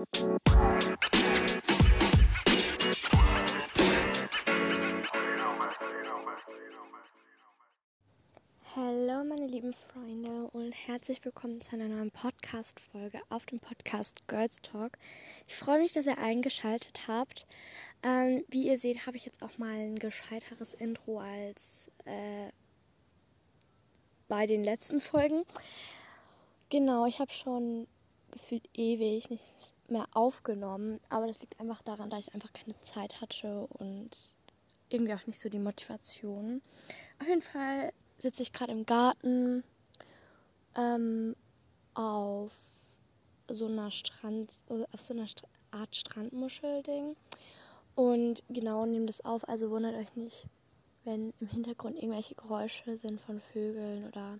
Hallo meine lieben Freunde und herzlich willkommen zu einer neuen Podcast-Folge auf dem Podcast Girls Talk. Ich freue mich, dass ihr eingeschaltet habt. Ähm, wie ihr seht, habe ich jetzt auch mal ein gescheiteres Intro als äh, bei den letzten Folgen. Genau, ich habe schon gefühlt ewig nicht mehr aufgenommen, aber das liegt einfach daran, dass ich einfach keine Zeit hatte und irgendwie auch nicht so die Motivation. Auf jeden Fall sitze ich gerade im Garten ähm, auf so einer Strand, auf so einer Art Strandmuschel-Ding. Und genau nehme das auf. Also wundert euch nicht, wenn im Hintergrund irgendwelche Geräusche sind von Vögeln oder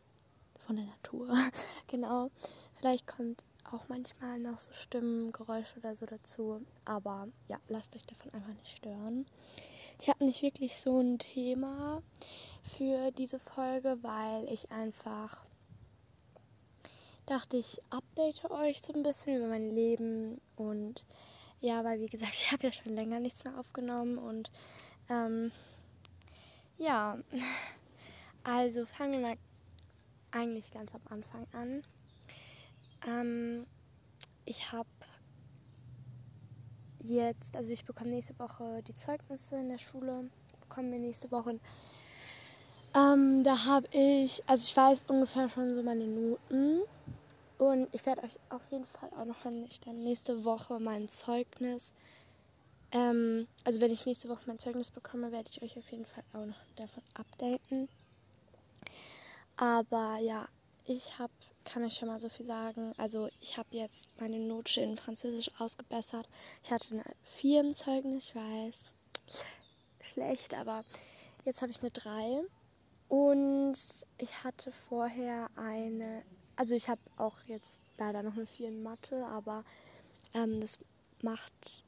von der Natur. genau. Vielleicht kommt auch manchmal noch so Stimmengeräusche oder so dazu. Aber ja, lasst euch davon einfach nicht stören. Ich habe nicht wirklich so ein Thema für diese Folge, weil ich einfach dachte, ich update euch so ein bisschen über mein Leben und ja, weil wie gesagt, ich habe ja schon länger nichts mehr aufgenommen und ähm, ja, also fangen wir mal eigentlich ganz am Anfang an. Ähm, ich habe jetzt, also ich bekomme nächste Woche die Zeugnisse in der Schule, bekommen wir nächste Woche. Ähm, da habe ich, also ich weiß ungefähr schon so meine Noten. Und ich werde euch auf jeden Fall auch noch, wenn ich dann nächste Woche mein Zeugnis, ähm, also wenn ich nächste Woche mein Zeugnis bekomme, werde ich euch auf jeden Fall auch noch davon updaten. Aber ja, ich habe kann ich schon mal so viel sagen. Also ich habe jetzt meine Note in Französisch ausgebessert. Ich hatte eine 4 im Zeugnis, ich weiß. Schlecht, aber jetzt habe ich eine 3. Und ich hatte vorher eine, also ich habe auch jetzt leider noch eine 4 in Mathe, aber ähm, das macht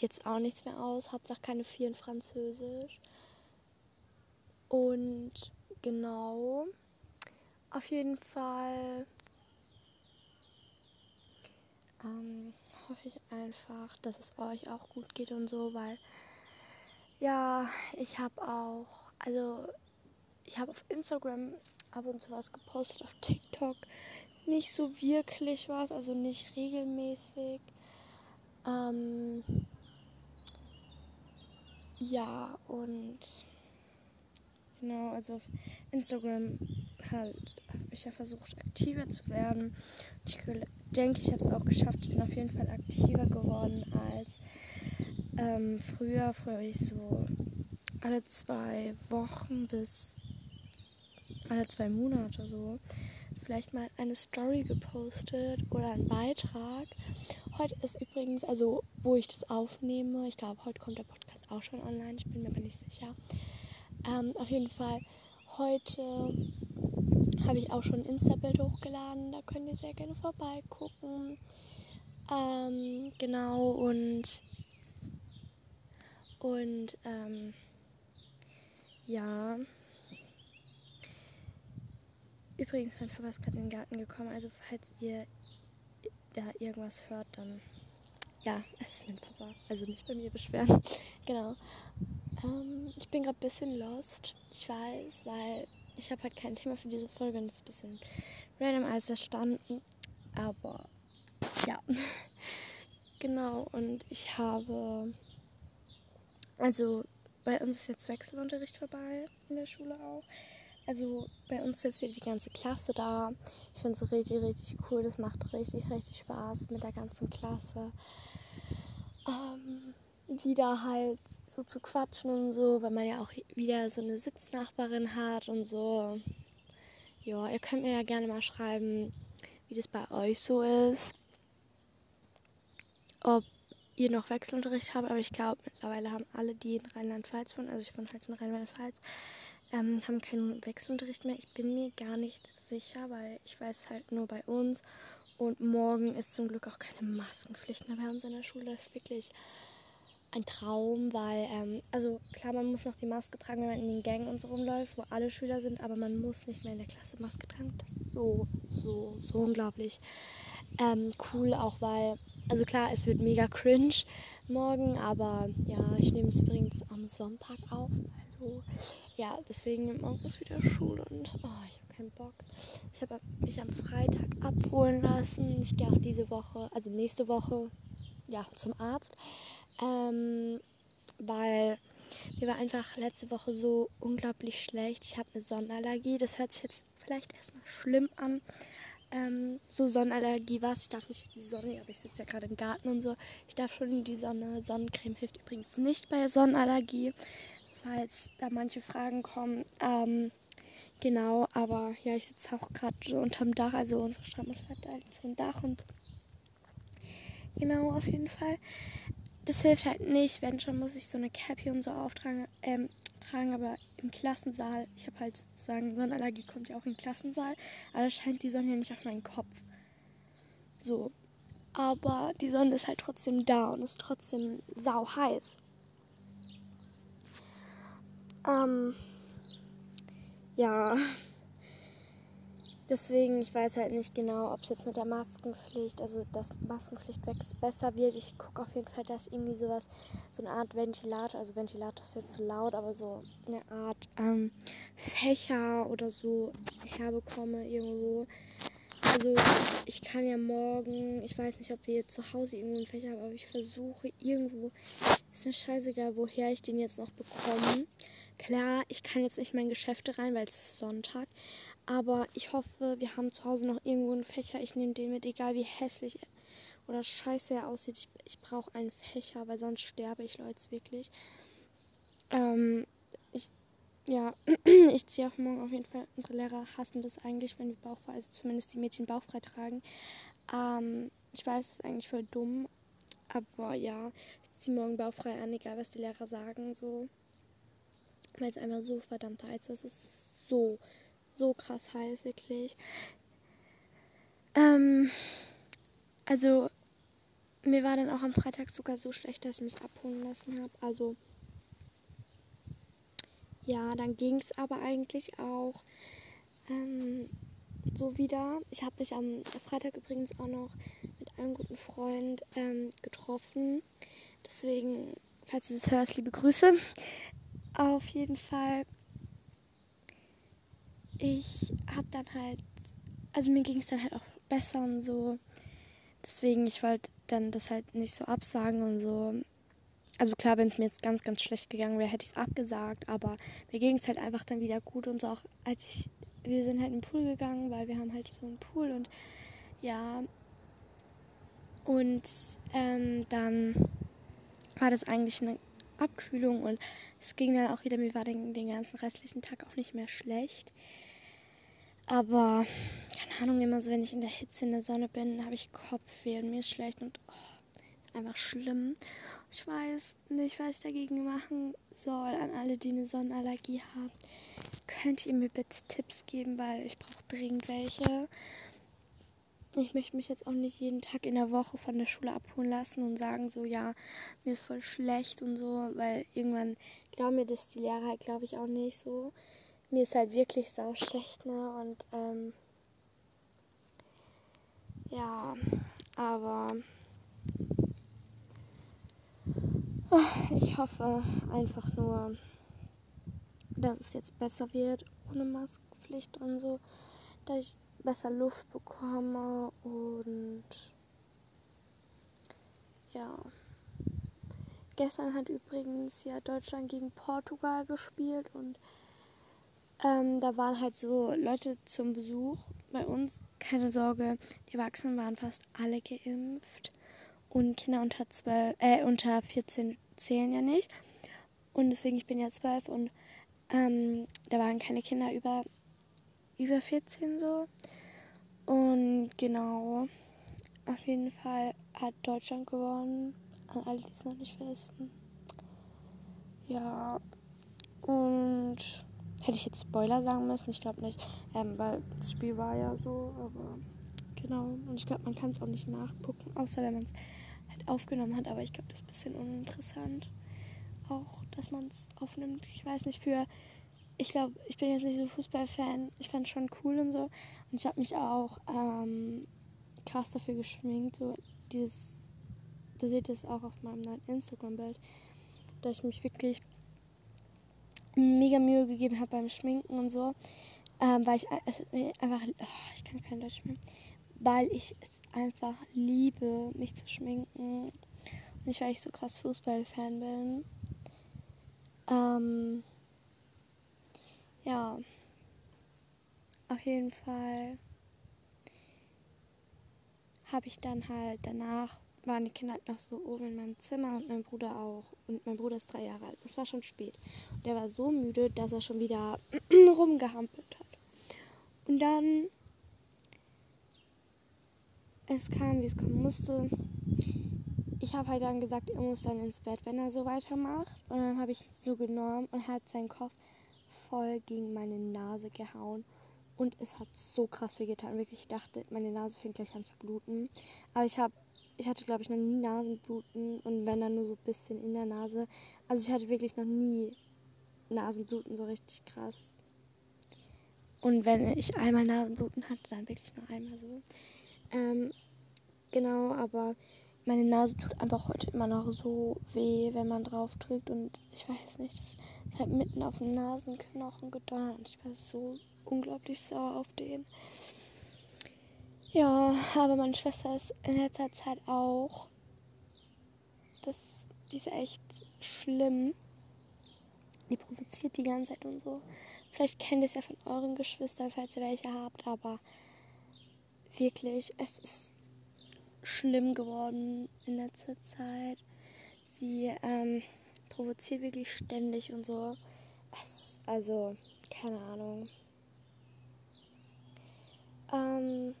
jetzt auch nichts mehr aus. Hauptsache keine 4 in Französisch. Und genau. Auf jeden Fall ähm, hoffe ich einfach, dass es euch auch gut geht und so, weil ja, ich habe auch, also ich habe auf Instagram ab und zu was gepostet, auf TikTok nicht so wirklich was, also nicht regelmäßig. Ähm, ja, und genau, also auf Instagram halt habe ich ja versucht, aktiver zu werden. Ich denke, ich habe es auch geschafft. Ich bin auf jeden Fall aktiver geworden als ähm, früher. Früher habe ich so alle zwei Wochen bis alle zwei Monate so vielleicht mal eine Story gepostet oder einen Beitrag. Heute ist übrigens, also wo ich das aufnehme, ich glaube, heute kommt der Podcast auch schon online, ich bin mir aber nicht sicher. Ähm, auf jeden Fall, heute habe ich auch schon ein Insta-Bild hochgeladen. Da könnt ihr sehr gerne vorbeigucken. Ähm, genau, und, und ähm, ja. Übrigens, mein Papa ist gerade in den Garten gekommen. Also, falls ihr da irgendwas hört, dann ja, es ist mein Papa. Also nicht bei mir beschweren. genau. Ähm, ich bin gerade ein bisschen lost. Ich weiß, weil ich habe halt kein Thema für diese Folge und es ist ein bisschen random alles erstanden. Aber ja. genau, und ich habe. Also bei uns ist jetzt Wechselunterricht vorbei in der Schule auch. Also bei uns ist jetzt wieder die ganze Klasse da. Ich finde es richtig, richtig cool. Das macht richtig, richtig Spaß mit der ganzen Klasse. Ähm, wieder halt so zu quatschen und so, weil man ja auch wieder so eine Sitznachbarin hat und so. Ja, ihr könnt mir ja gerne mal schreiben, wie das bei euch so ist. Ob ihr noch Wechselunterricht habt, aber ich glaube, mittlerweile haben alle, die in Rheinland-Pfalz wohnen, also ich wohne halt in Rheinland-Pfalz, ähm, haben keinen Wechselunterricht mehr. Ich bin mir gar nicht sicher, weil ich weiß halt nur bei uns. Und morgen ist zum Glück auch keine Maskenpflicht mehr bei uns in der Schule. Das ist wirklich ein Traum, weil, ähm, also klar, man muss noch die Maske tragen, wenn man in den Gängen und so rumläuft, wo alle Schüler sind, aber man muss nicht mehr in der Klasse Maske tragen. Das ist so, so, so unglaublich ähm, cool, auch weil Also klar, es wird mega cringe morgen, aber ja, ich nehme es übrigens am Sonntag auf. Also ja, deswegen morgen ist wieder Schule und oh, ich habe keinen Bock. Ich habe mich am Freitag abholen lassen. Ich gehe auch diese Woche, also nächste Woche, ja, zum Arzt. Ähm, weil mir war einfach letzte Woche so unglaublich schlecht. Ich habe eine Sonnenallergie. Das hört sich jetzt vielleicht erstmal schlimm an. Ähm, so Sonnenallergie was. Ich darf nicht in die Sonne, aber ich sitze ja gerade im Garten und so. Ich darf schon in die Sonne. Sonnencreme hilft übrigens nicht bei Sonnenallergie, falls da manche Fragen kommen. Ähm, genau, aber ja, ich sitze auch gerade so unterm Dach. Also unsere Strandmutter hat halt so ein Dach und genau, auf jeden Fall das hilft halt nicht. Wenn schon, muss ich so eine Cappy und so auftragen, ähm, tragen, aber im Klassensaal, ich habe halt sozusagen, Sonnenallergie kommt ja auch im Klassensaal, aber da scheint die Sonne ja nicht auf meinen Kopf. So. Aber die Sonne ist halt trotzdem da und ist trotzdem sau heiß. Ähm, ja. Deswegen, ich weiß halt nicht genau, ob es jetzt mit der Maskenpflicht, also dass Maskenpflicht weg ist, besser wird. Ich gucke auf jeden Fall, dass irgendwie sowas, so eine Art Ventilator, also Ventilator ist jetzt zu laut, aber so eine Art ähm, Fächer oder so herbekomme irgendwo. Also ich kann ja morgen, ich weiß nicht, ob wir zu Hause irgendwo einen Fächer haben, aber ich versuche irgendwo, ist mir scheißegal, woher ich den jetzt noch bekomme. Klar, ich kann jetzt nicht mehr in Geschäfte rein, weil es ist Sonntag. Aber ich hoffe, wir haben zu Hause noch irgendwo einen Fächer. Ich nehme den mit, egal wie hässlich oder scheiße er aussieht. Ich, ich brauche einen Fächer, weil sonst sterbe ich, Leute, wirklich. Ähm, ich, ja, ich ziehe auch morgen auf jeden Fall. Unsere Lehrer hassen das eigentlich, wenn wir bauchfrei, also zumindest die Mädchen bauchfrei tragen. Ähm, ich weiß, es ist eigentlich voll dumm. Aber ja, ich ziehe morgen bauchfrei an, egal was die Lehrer sagen, so. Weil es einfach so verdammt heiß ist. Es ist so so krass heiß, wirklich. Ähm, also, mir war dann auch am Freitag sogar so schlecht, dass ich mich abholen lassen habe. Also, ja, dann ging es aber eigentlich auch ähm, so wieder. Ich habe mich am Freitag übrigens auch noch mit einem guten Freund ähm, getroffen. Deswegen, falls du das hörst, liebe Grüße. Auf jeden Fall ich habe dann halt, also mir ging es dann halt auch besser und so. Deswegen, ich wollte dann das halt nicht so absagen und so. Also klar, wenn es mir jetzt ganz, ganz schlecht gegangen wäre, hätte ich es abgesagt, aber mir ging es halt einfach dann wieder gut und so auch als ich, wir sind halt in den Pool gegangen, weil wir haben halt so einen Pool und ja, und ähm, dann war das eigentlich eine Abkühlung und es ging dann auch wieder, mir war den, den ganzen restlichen Tag auch nicht mehr schlecht. Aber, keine Ahnung, immer so, wenn ich in der Hitze in der Sonne bin, habe ich Kopfweh und mir ist schlecht und oh, ist einfach schlimm. Ich weiß nicht, was ich dagegen machen soll. An alle, die eine Sonnenallergie haben, könnt ihr mir bitte Tipps geben, weil ich brauche dringend welche. Ich möchte mich jetzt auch nicht jeden Tag in der Woche von der Schule abholen lassen und sagen so, ja, mir ist voll schlecht und so, weil irgendwann glauben mir das die Lehrer halt, glaube ich, auch nicht so mir ist halt wirklich sau schlecht, ne? Und ähm, ja, aber ich hoffe einfach nur, dass es jetzt besser wird ohne Maskenpflicht und so, dass ich besser Luft bekomme und ja. Gestern hat übrigens ja Deutschland gegen Portugal gespielt und ähm, da waren halt so Leute zum Besuch bei uns. Keine Sorge, die Erwachsenen waren fast alle geimpft. Und Kinder unter, 12, äh, unter 14 zählen ja nicht. Und deswegen, ich bin ja 12 und ähm, da waren keine Kinder über, über 14 so. Und genau, auf jeden Fall hat Deutschland gewonnen. An alle, die es noch nicht wissen. Ja, und Hätte ich jetzt Spoiler sagen müssen? Ich glaube nicht. Ähm, weil das Spiel war ja so, aber genau. Und ich glaube, man kann es auch nicht nachgucken, außer wenn man es halt aufgenommen hat. Aber ich glaube, das ist ein bisschen uninteressant. Auch, dass man es aufnimmt. Ich weiß nicht, für. Ich glaube, ich bin jetzt nicht so Fußballfan. Ich fand es schon cool und so. Und ich habe mich auch ähm, krass dafür geschminkt. So dieses da seht ihr es auch auf meinem neuen Instagram-Bild, dass ich mich wirklich mega Mühe gegeben habe beim Schminken und so. Ähm, weil ich es einfach, oh, ich kann kein Deutsch mehr, weil ich es einfach liebe, mich zu schminken. Und nicht, weil ich so krass Fußball-Fan bin. Ähm, ja, auf jeden Fall habe ich dann halt danach waren die Kinder halt noch so oben in meinem Zimmer und mein Bruder auch. Und mein Bruder ist drei Jahre alt. Es war schon spät. Und der war so müde, dass er schon wieder rumgehampelt hat. Und dann, es kam, wie es kommen musste. Ich habe halt dann gesagt, er muss dann ins Bett, wenn er so weitermacht. Und dann habe ich ihn so genommen und hat seinen Kopf voll gegen meine Nase gehauen. Und es hat so krass wehgetan. Wirklich, ich dachte, meine Nase fängt gleich an zu bluten. Aber ich habe ich hatte, glaube ich, noch nie Nasenbluten und wenn dann nur so ein bisschen in der Nase. Also ich hatte wirklich noch nie Nasenbluten so richtig krass. Und wenn ich einmal Nasenbluten hatte, dann wirklich nur einmal so. Ähm, genau, aber meine Nase tut einfach heute immer noch so weh, wenn man drauf drückt. Und ich weiß nicht, es ist halt mitten auf den Nasenknochen gedonnert. Und ich war so unglaublich sauer auf den. Ja, aber meine Schwester ist in letzter Zeit auch. Das, die ist echt schlimm. Die provoziert die ganze Zeit und so. Vielleicht kennt ihr es ja von euren Geschwistern, falls ihr welche habt, aber wirklich, es ist schlimm geworden in letzter Zeit. Sie ähm, provoziert wirklich ständig und so. Es, also, keine Ahnung. Ähm,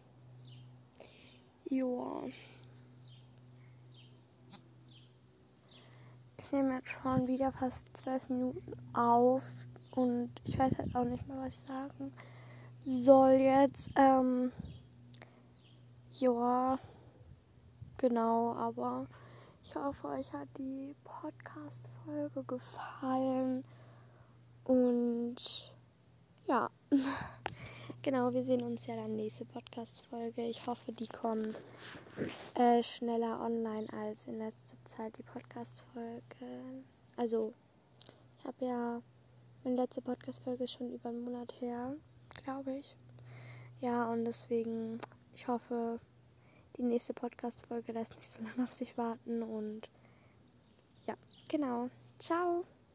Joa. Ich nehme jetzt schon wieder fast zwölf Minuten auf und ich weiß halt auch nicht mehr, was ich sagen soll jetzt. Ähm, ja, genau, aber ich hoffe, euch hat die Podcast-Folge gefallen und ja. Genau, wir sehen uns ja dann nächste Podcast-Folge. Ich hoffe, die kommt äh, schneller online als in letzter Zeit die Podcast-Folge. Also, ich habe ja, meine letzte Podcast-Folge schon über einen Monat her, glaube ich. Ja, und deswegen, ich hoffe, die nächste Podcast-Folge lässt nicht so lange auf sich warten und ja, genau. Ciao!